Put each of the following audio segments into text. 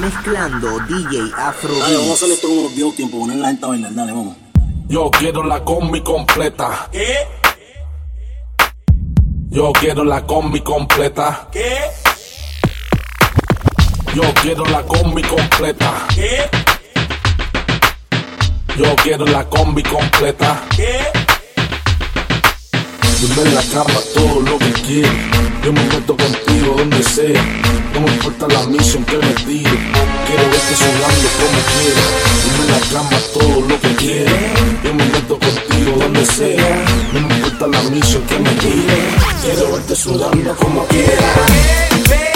mezclando DJ Afro. Dale, vamos a hacer esto como los viejos tiempos, poner la gente a bailar, dale, vamos. Yo quiero la combi completa. ¿Qué? Yo quiero la combi completa. ¿Qué? Yo quiero la combi completa. ¿Qué? Yo quiero la combi completa. ¿Qué? Dime en la cama todo lo que quieras. Yo me meto contigo donde sea. No me importa la misión que me tire. Quiero verte sudando como quieras. Dime en la cama todo lo que quieras. Yo me meto contigo donde sea. No me importa la misión que me tire. Quiero verte sudando como quieras.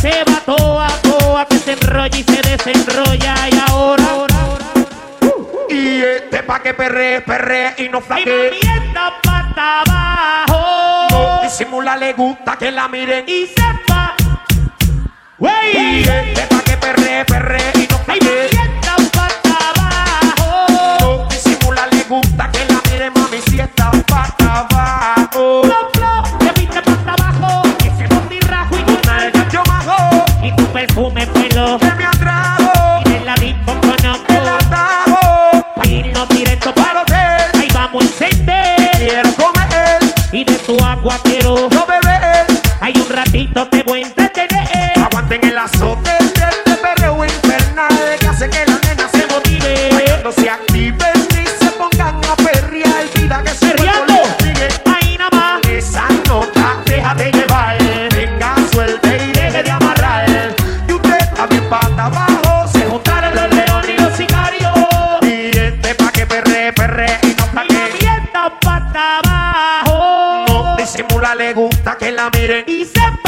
se va toa, toa, que se enrolla y se desenrolla y ahora. Uh, uh, y este pa' que perre, perre y no flaque. Y pata abajo. No disimula, le gusta que la miren. Y sepa. Wey. Y este pa' que perre, perre y no flaque. pata abajo. No disimula, le gusta que la miren, mami, si está pata abajo. No bebé, hay un ratito te voy a entrar. le gusta que la miren y se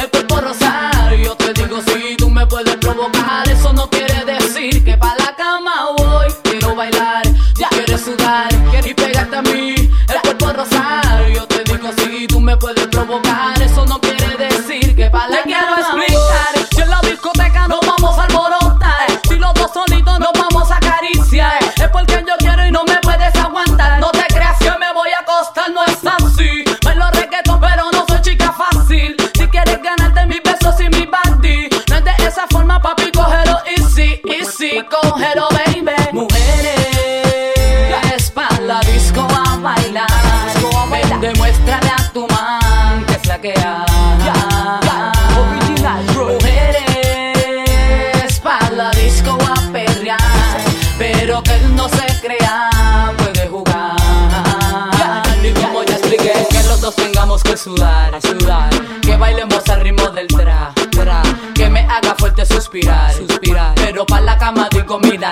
Que sudar, sudar. Que bailemos al ritmo del tra. Que me haga fuerte suspirar, suspirar. Pero pa' la cama doy comida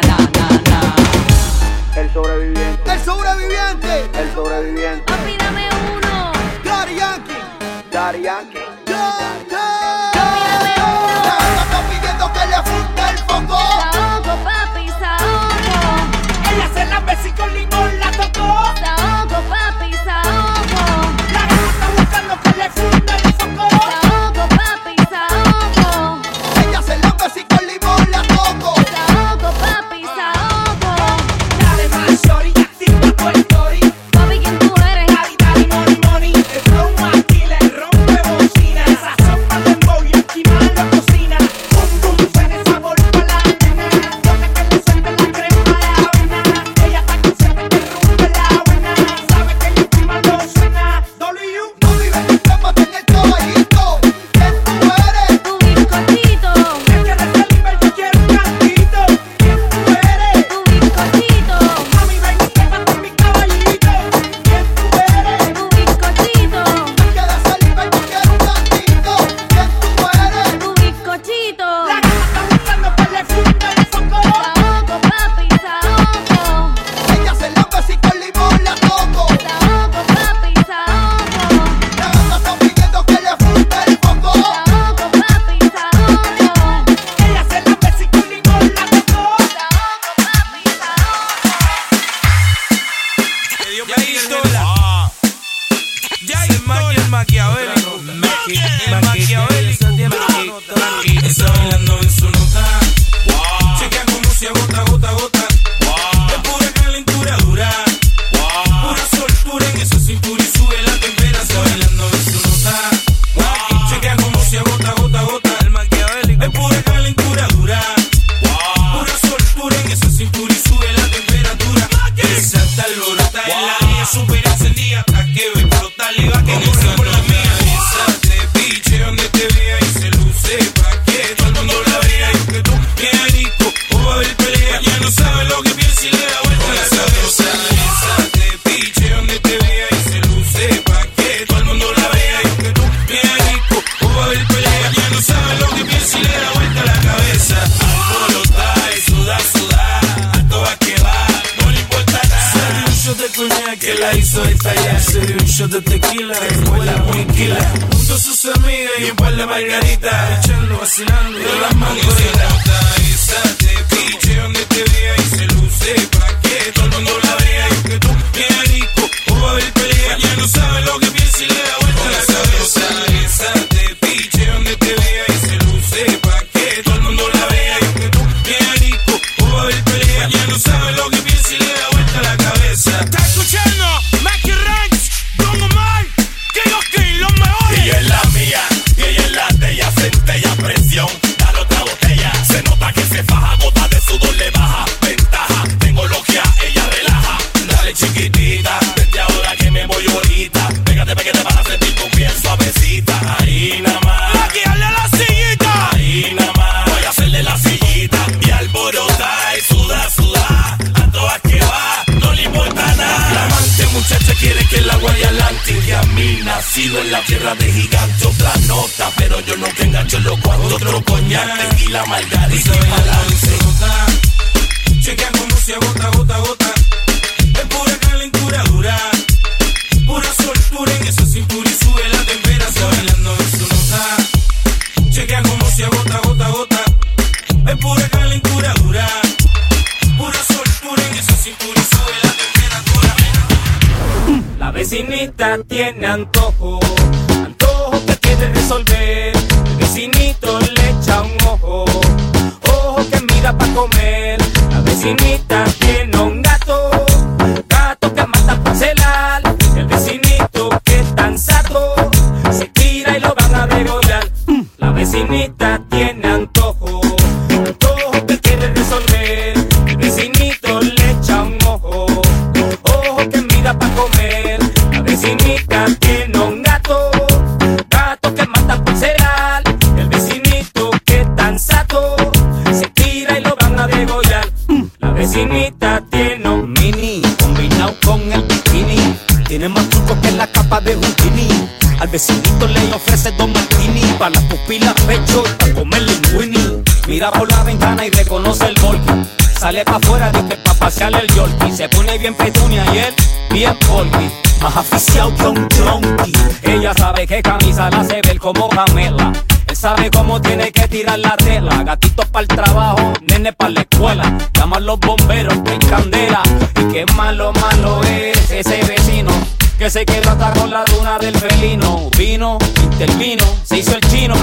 Mira por la ventana y reconoce el volcán. Sale pa' afuera dice que pa' pasear el Yorkie. Se pone bien petunia y él bien polky. Más aficiado que un. Ella sabe que camisa la hace ver como Pamela. Él sabe cómo tiene que tirar la tela. Gatitos para el trabajo, nene para la escuela. Llaman los bomberos que candela. Y qué malo, malo es ese vecino. Que se quedó hasta con la duna del felino. Vino, intervino, se hizo el chino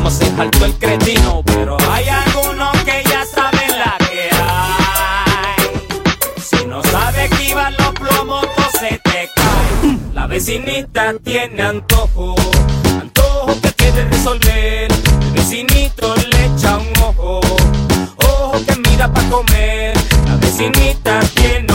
cómo se saltó el cretino. Pero hay algunos que ya saben la que hay. Si no sabes que iban los plomos, todo se te cae. La vecinita tiene antojo, antojo que quiere resolver. El vecinito le echa un ojo, ojo que mira para comer. La vecinita tiene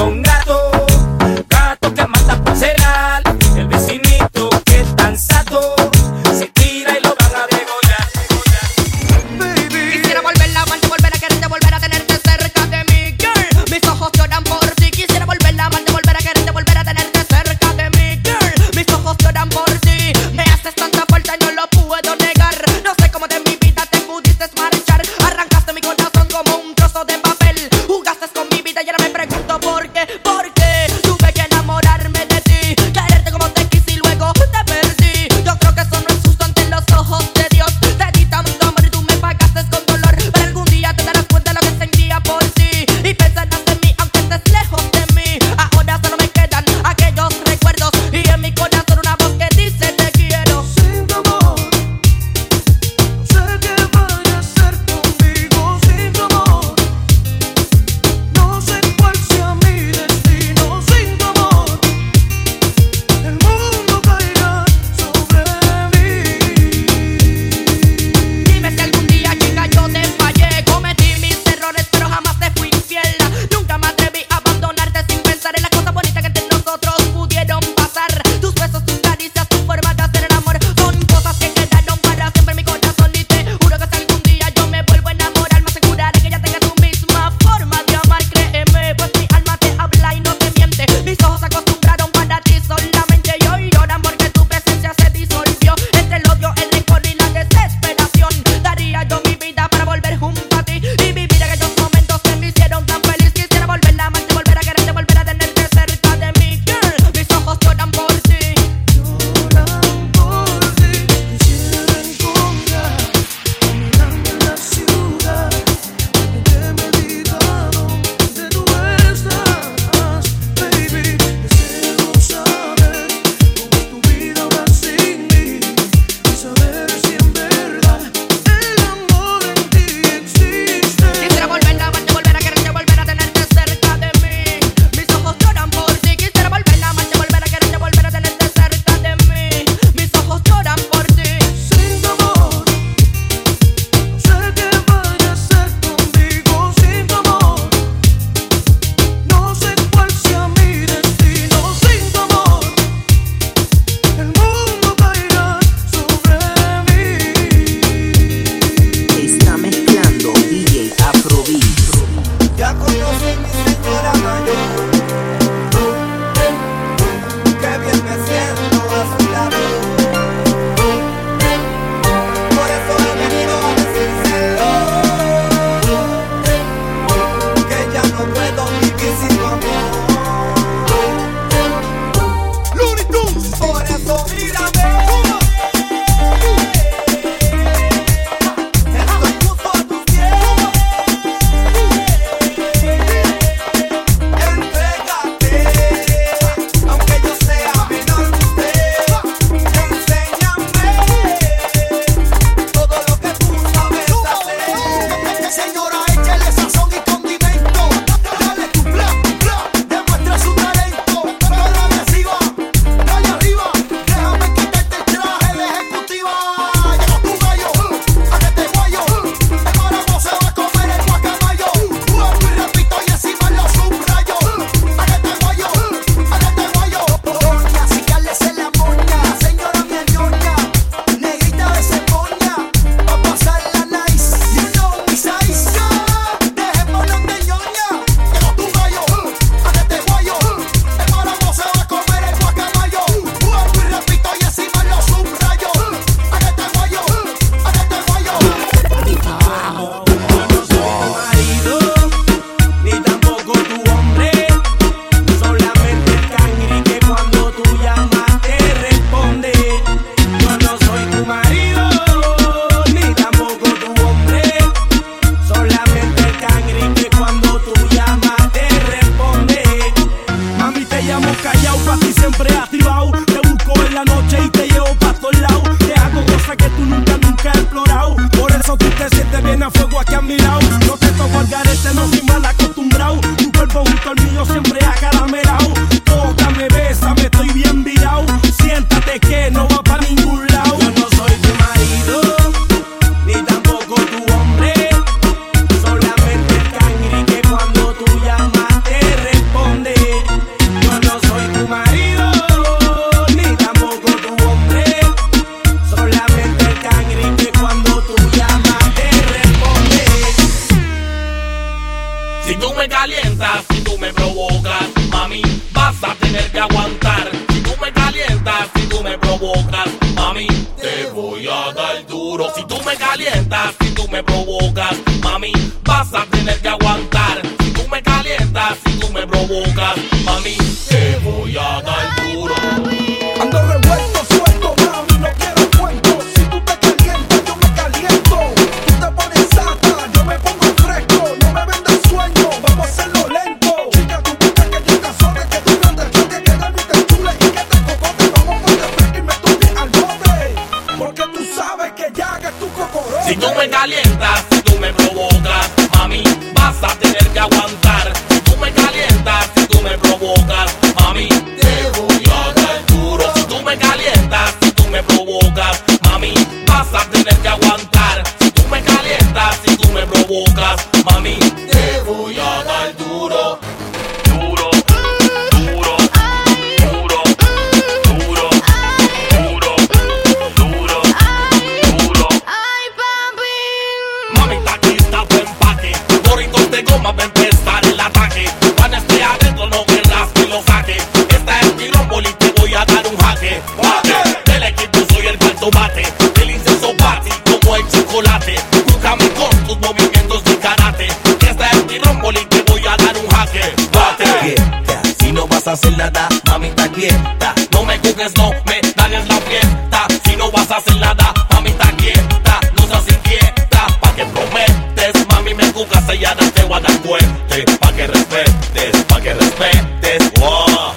vas a hacer nada, mami está quieta. No me juzgues, no me dañes la fiesta. Si no vas a hacer nada, mami está quieta. No seas inquieta, pa' que prometes. Mami me juzgas, ella no te va a dar fuerte. Pa' que respetes, pa' que respetes. Wow,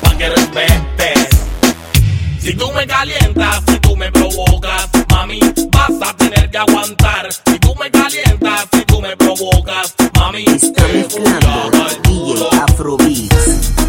pa' que respetes. Si tú me calientas, si tú me provocas, mami, vas a tener que aguantar. Si tú me calientas, si tú me provocas, mami, está mezclando DJ Afrobeats.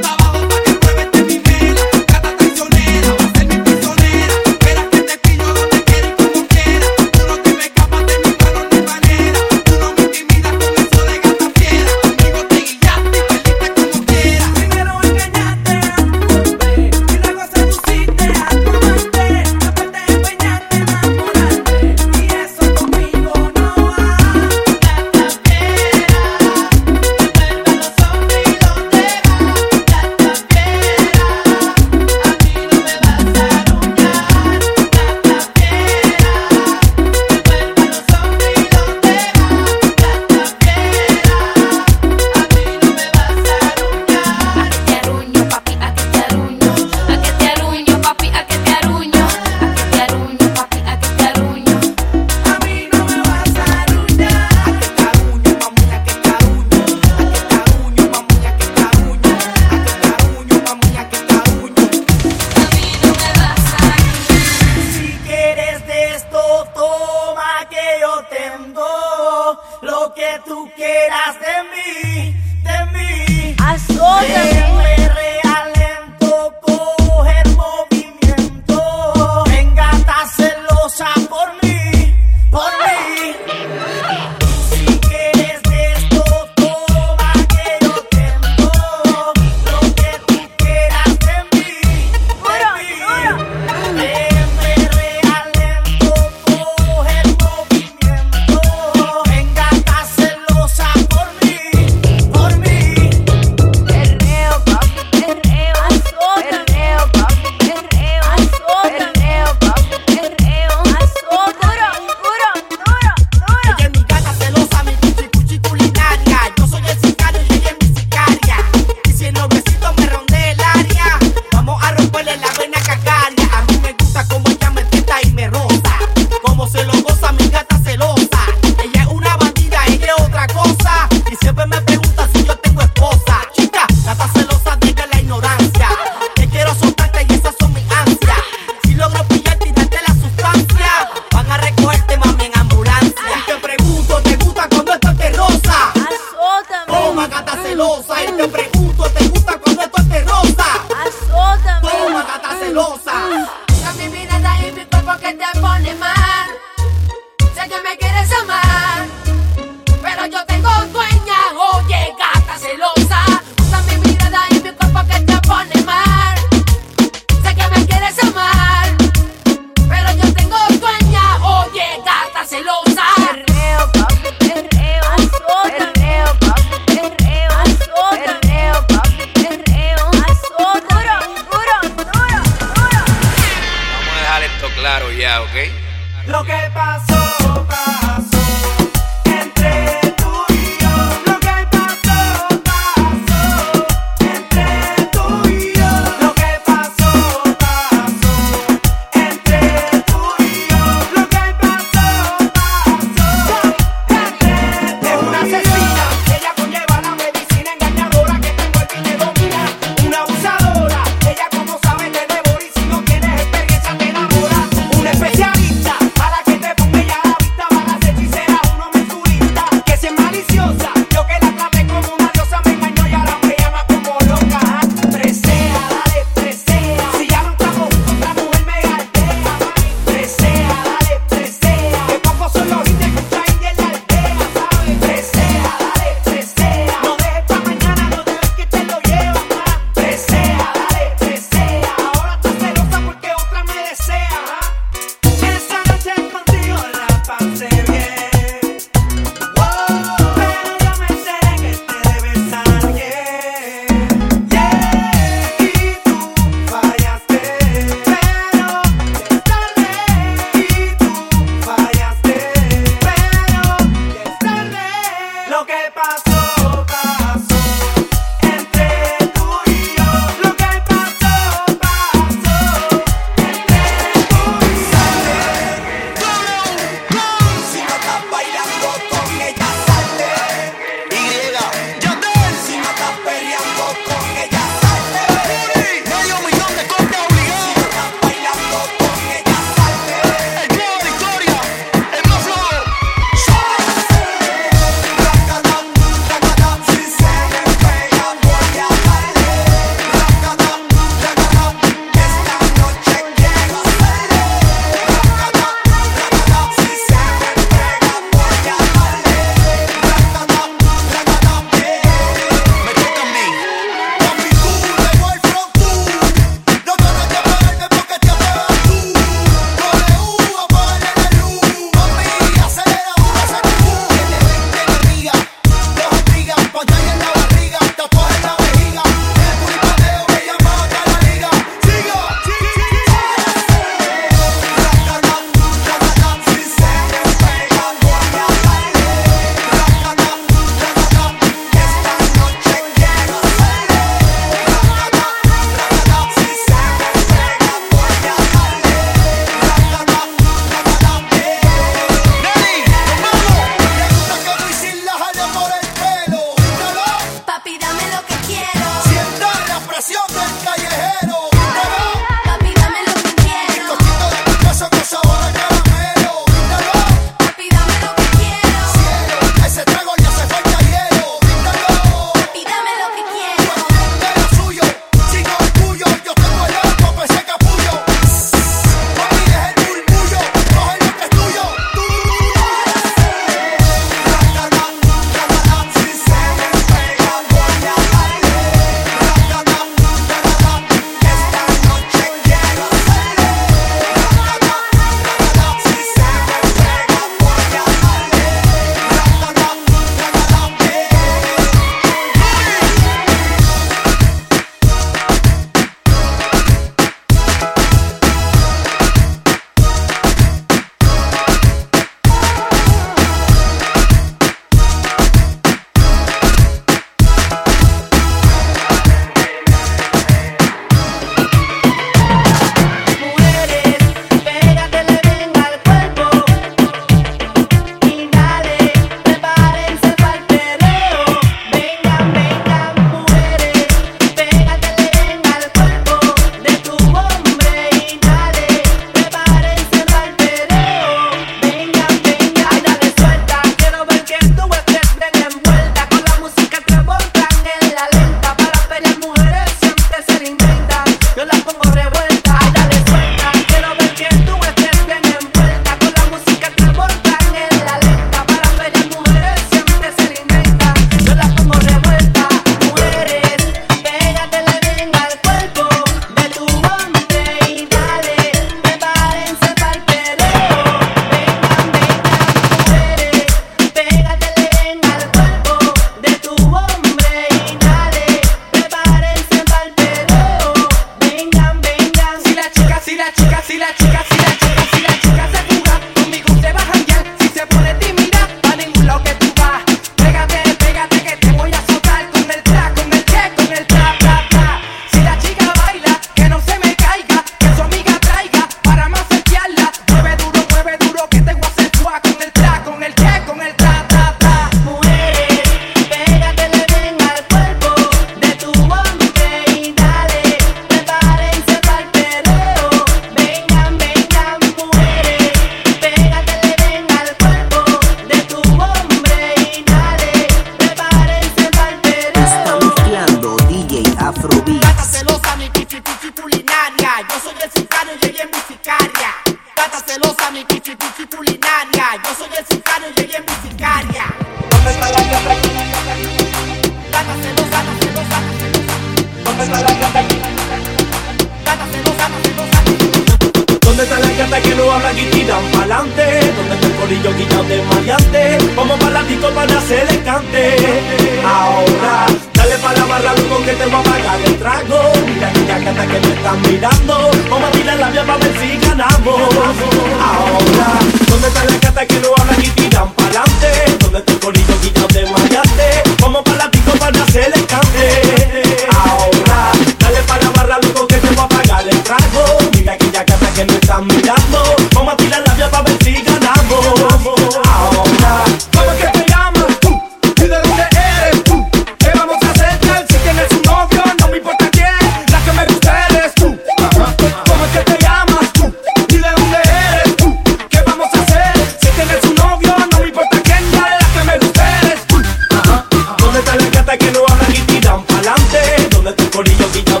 Only your beat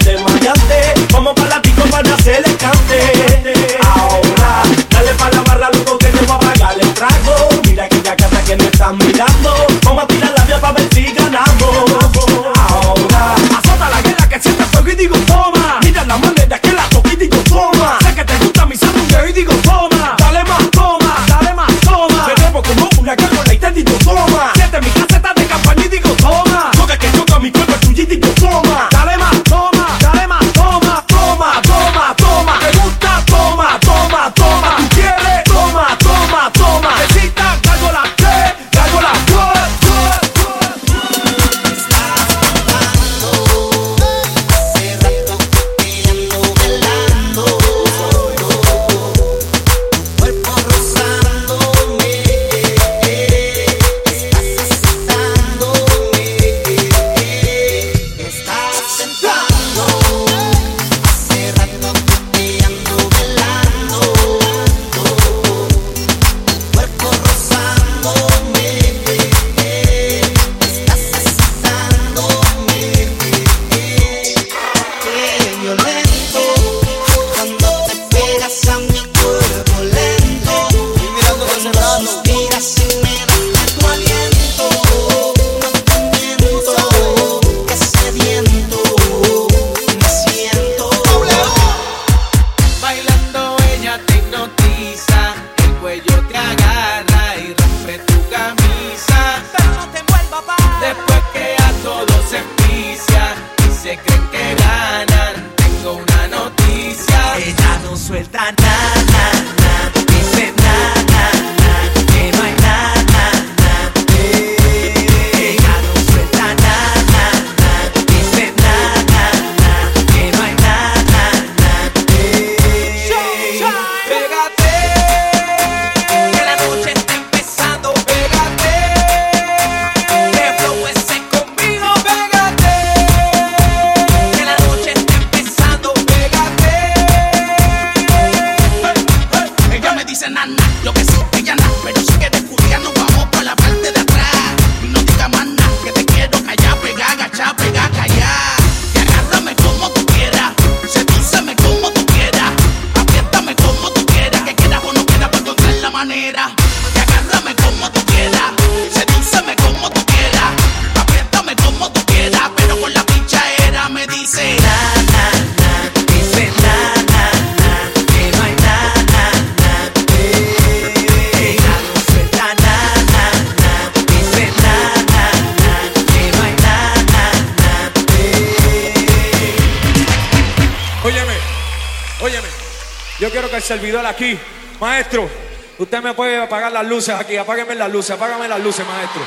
apagar las luces aquí. Apáguenme las luces, apágame las luces, maestro.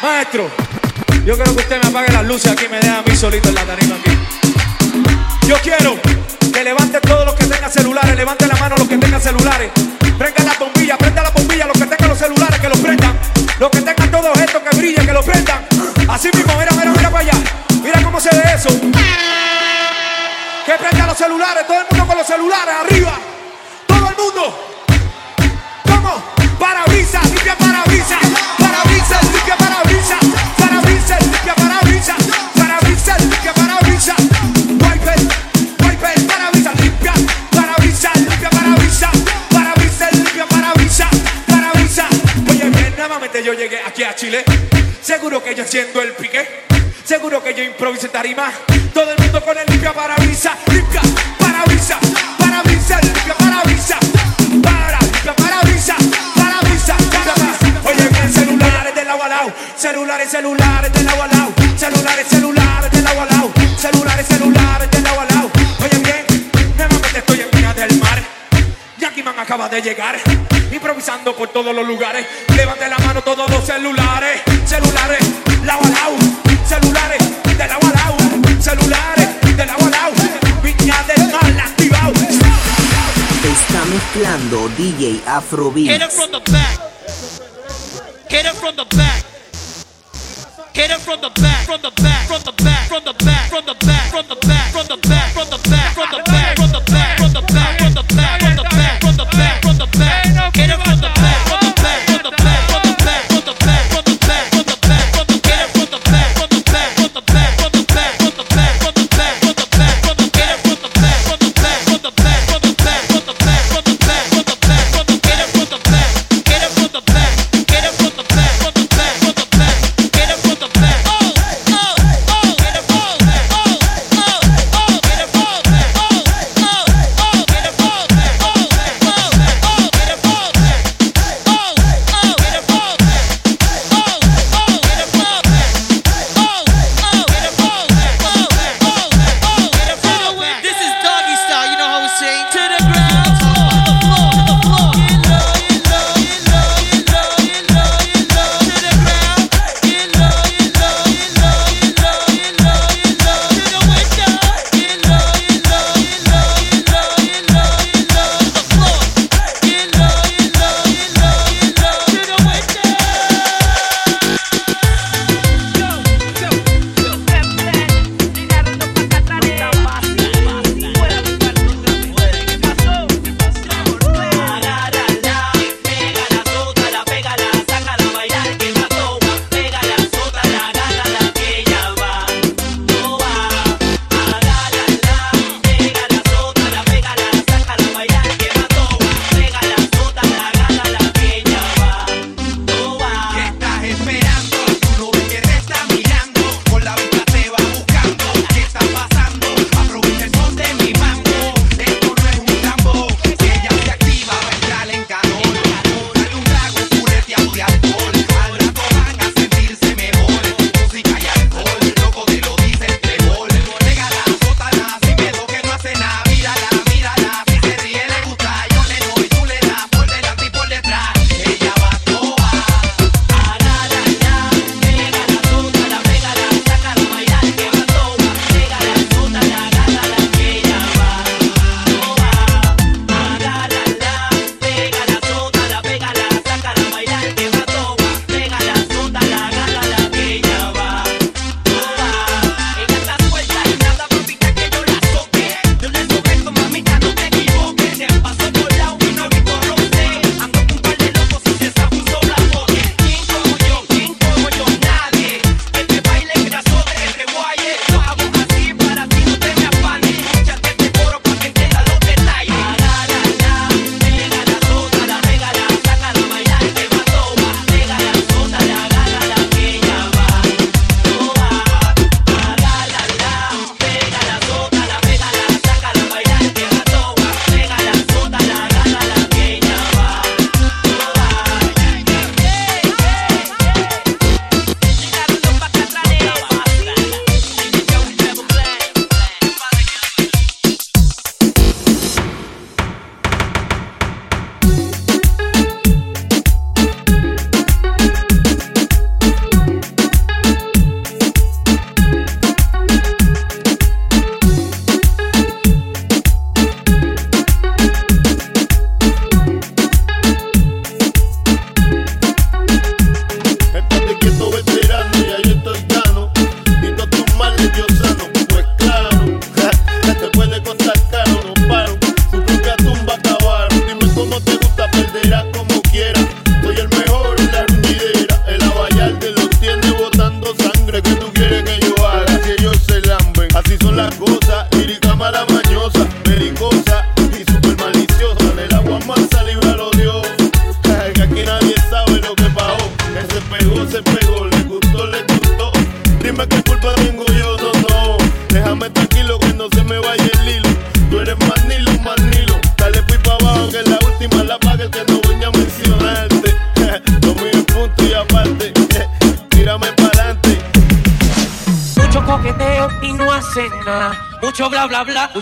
Maestro, yo quiero que usted me apague las luces aquí, me deja a mí solito en la tarima aquí. Yo quiero que levante todos los que tengan celulares, levante la mano los que tengan celulares. Prenda la bombilla, prenda la bombilla, los que tengan los celulares, que los prendan. Los que tengan todos estos que brillan, que los prendan. Así mismo, mira, mira, mira para allá. Mira cómo se ve eso. Que prenda los celulares, todo el mundo con los celulares, arriba. Todo el mundo. yo llegué aquí a Chile. Seguro que yo siendo el pique. Seguro que yo improvisé tarima. Todo el mundo con el limpia parabrisas. Limpia parabrisas. Parabrisas. Limpia parabrisas. Para limpia parabrisas. Parabrisas. Oye, bien, celulares de la walao. Celulares, celulares del la walao. Celulares, celulares del la walao. Celulares, celulares del la walao. Oye, bien, nuevamente estoy en del Mar. Acaba de llegar, improvisando por todos los lugares. Levante la mano todos los celulares, celulares, lado a lado, celulares, de lado a lado, celulares, de lado a lado. Viña del Mar activado. Está mezclando DJ Hit it Afrobeats. from the back. Hit it from the back. Hit it from the back, from the back, from the back, from the back, from the back, from the back, from the back, from the back, from the back, from the back, from the back, from the back, quiero con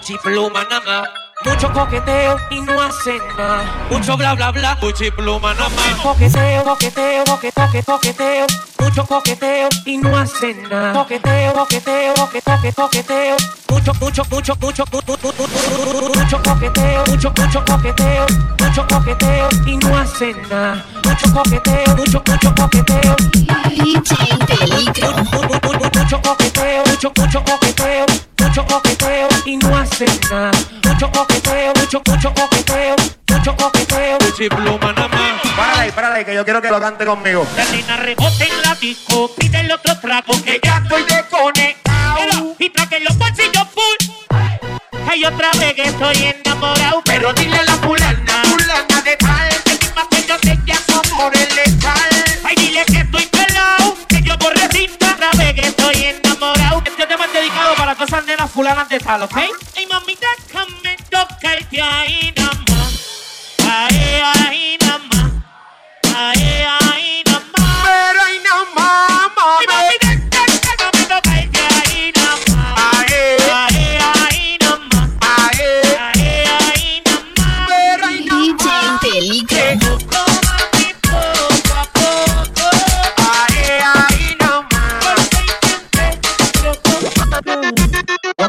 bla bla, uchi pluma nada más. Mucho coqueteo y no hacen nada. Mucho bla bla bla, uchi pluma nada más. Coqueteo, coqueteo, coqueteo, coqueteo, coqueteo. Mucho coqueteo y no hacen nada. Coqueteo, coqueteo, coqueteo, coqueteo, coqueteo. Mucho, mucho, mucho, mucho, mu- mu- mu- mu- mu- mucho coqueteo, mucho, mucho coqueteo, mucho coqueteo y no hacen nada. Mucho coqueteo, mucho, mucho coqueteo. Y nada. Mucho coqueteo, mucho, mucho coqueteo, mucho coqueteo. Uchi pluma nada más. Párale ahí, párale ahí, que yo quiero que lo cante conmigo. La nena rebote en la disco, pide el otro trago que ya estoy desconectado. Y traque los bolsillos full. Hay otra vez que estoy enamorado, pero dile a la fulana, fulana de tal, que mi más que yo te llamo por el fulanas de tal, ¿ok? Ay, mami, déjame tocarte ahí nada más. Ahí, ahí nada más. Ahí, ahí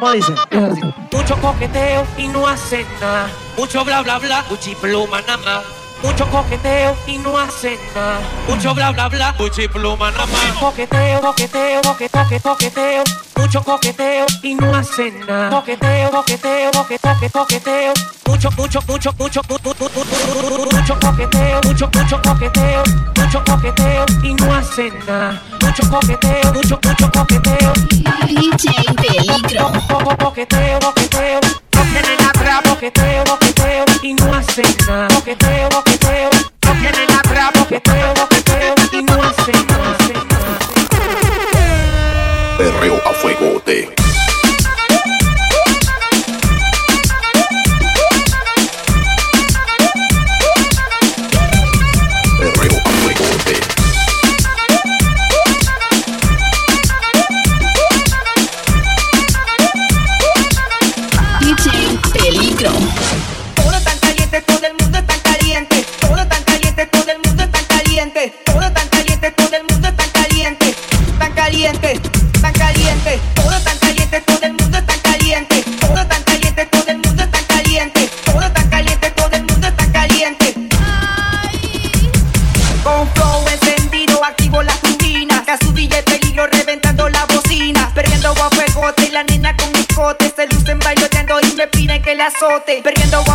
¿Cómo dice? Mucho coqueteo y no hacen nada. Mucho bla bla bla, uchi pluma nada más. Mucho coqueteo y no hacen nada. Mucho bla bla bla, uchi pluma nada más. Coqueteo, coqueteo, coqueteo, coqueteo. Mucho coqueteo y no hacen nada. Coqueteo, coqueteo, coqueteo, coqueteo. Mucho, mucho, mucho, mucho, mu- mu- mu- mu- mu- mucho coqueteo, mucho, mucho coqueteo, mucho coqueteo y no hacen nada. Mucho coqueteo, mucho, mucho coqueteo. DJ Peligro. Coqueteo, coqueteo, no tienen atrás, coqueteo, coqueteo y no hacen nada. Coqueteo, coqueteo, no tienen atrás, coqueteo, coqueteo y no hacen nada. hacen nada. Perreo a fuegote. Azote. Perdiendo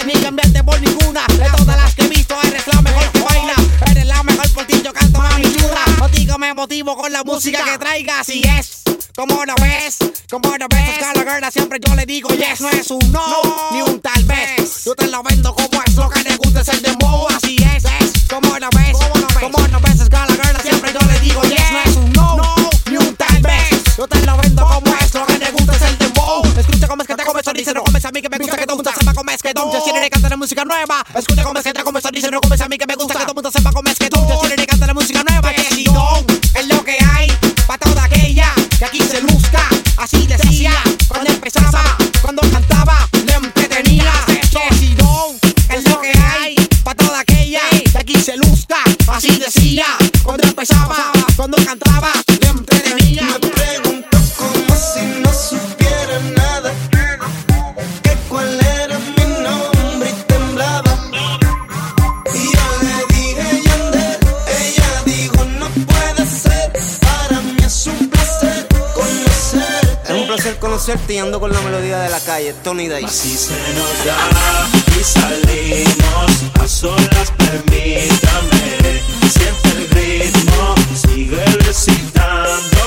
perderte ni cambiarte por ninguna. De todas las que he visto, eres la mejor que baila. Eres la mejor por ti, yo canto mami chula. Contigo me motivo con la música que traigas. Y es como lo ves, como lo ves. Cada girl siempre yo le digo yes. No es un no, ni un tal vez. Yo te lo vendo como es lo que te gusta es el dembow. Así es, es como lo ves, como lo ves. Cada girl siempre yo le digo yes. No es un no, ni un tal vez. Yo te lo vendo como es lo que te gusta es el dembow. Escucha cómo es que te comes, dice no comes a mí que me gusta que tú sepa es que tú se tiene que canta la música nueva. Escucha cómo es que te como esta dice, no comes a mí que me gusta que todo el mundo sepa cómo es que tú. Yo le canta la música nueva. Que si don es lo que hay para toda aquella que aquí se luzca. Así decía cuando empezaba, cuando cantaba, le entretenía. Que si don es lo que hay para toda aquella que aquí se luzca. Así decía cuando empezaba, cuando cantaba, conocerte y ando con la melodía de la calle, Tony Day. Así se nos da y salimos a solas, permítame. Siente el ritmo, sigue recitándome.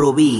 Afrobeats.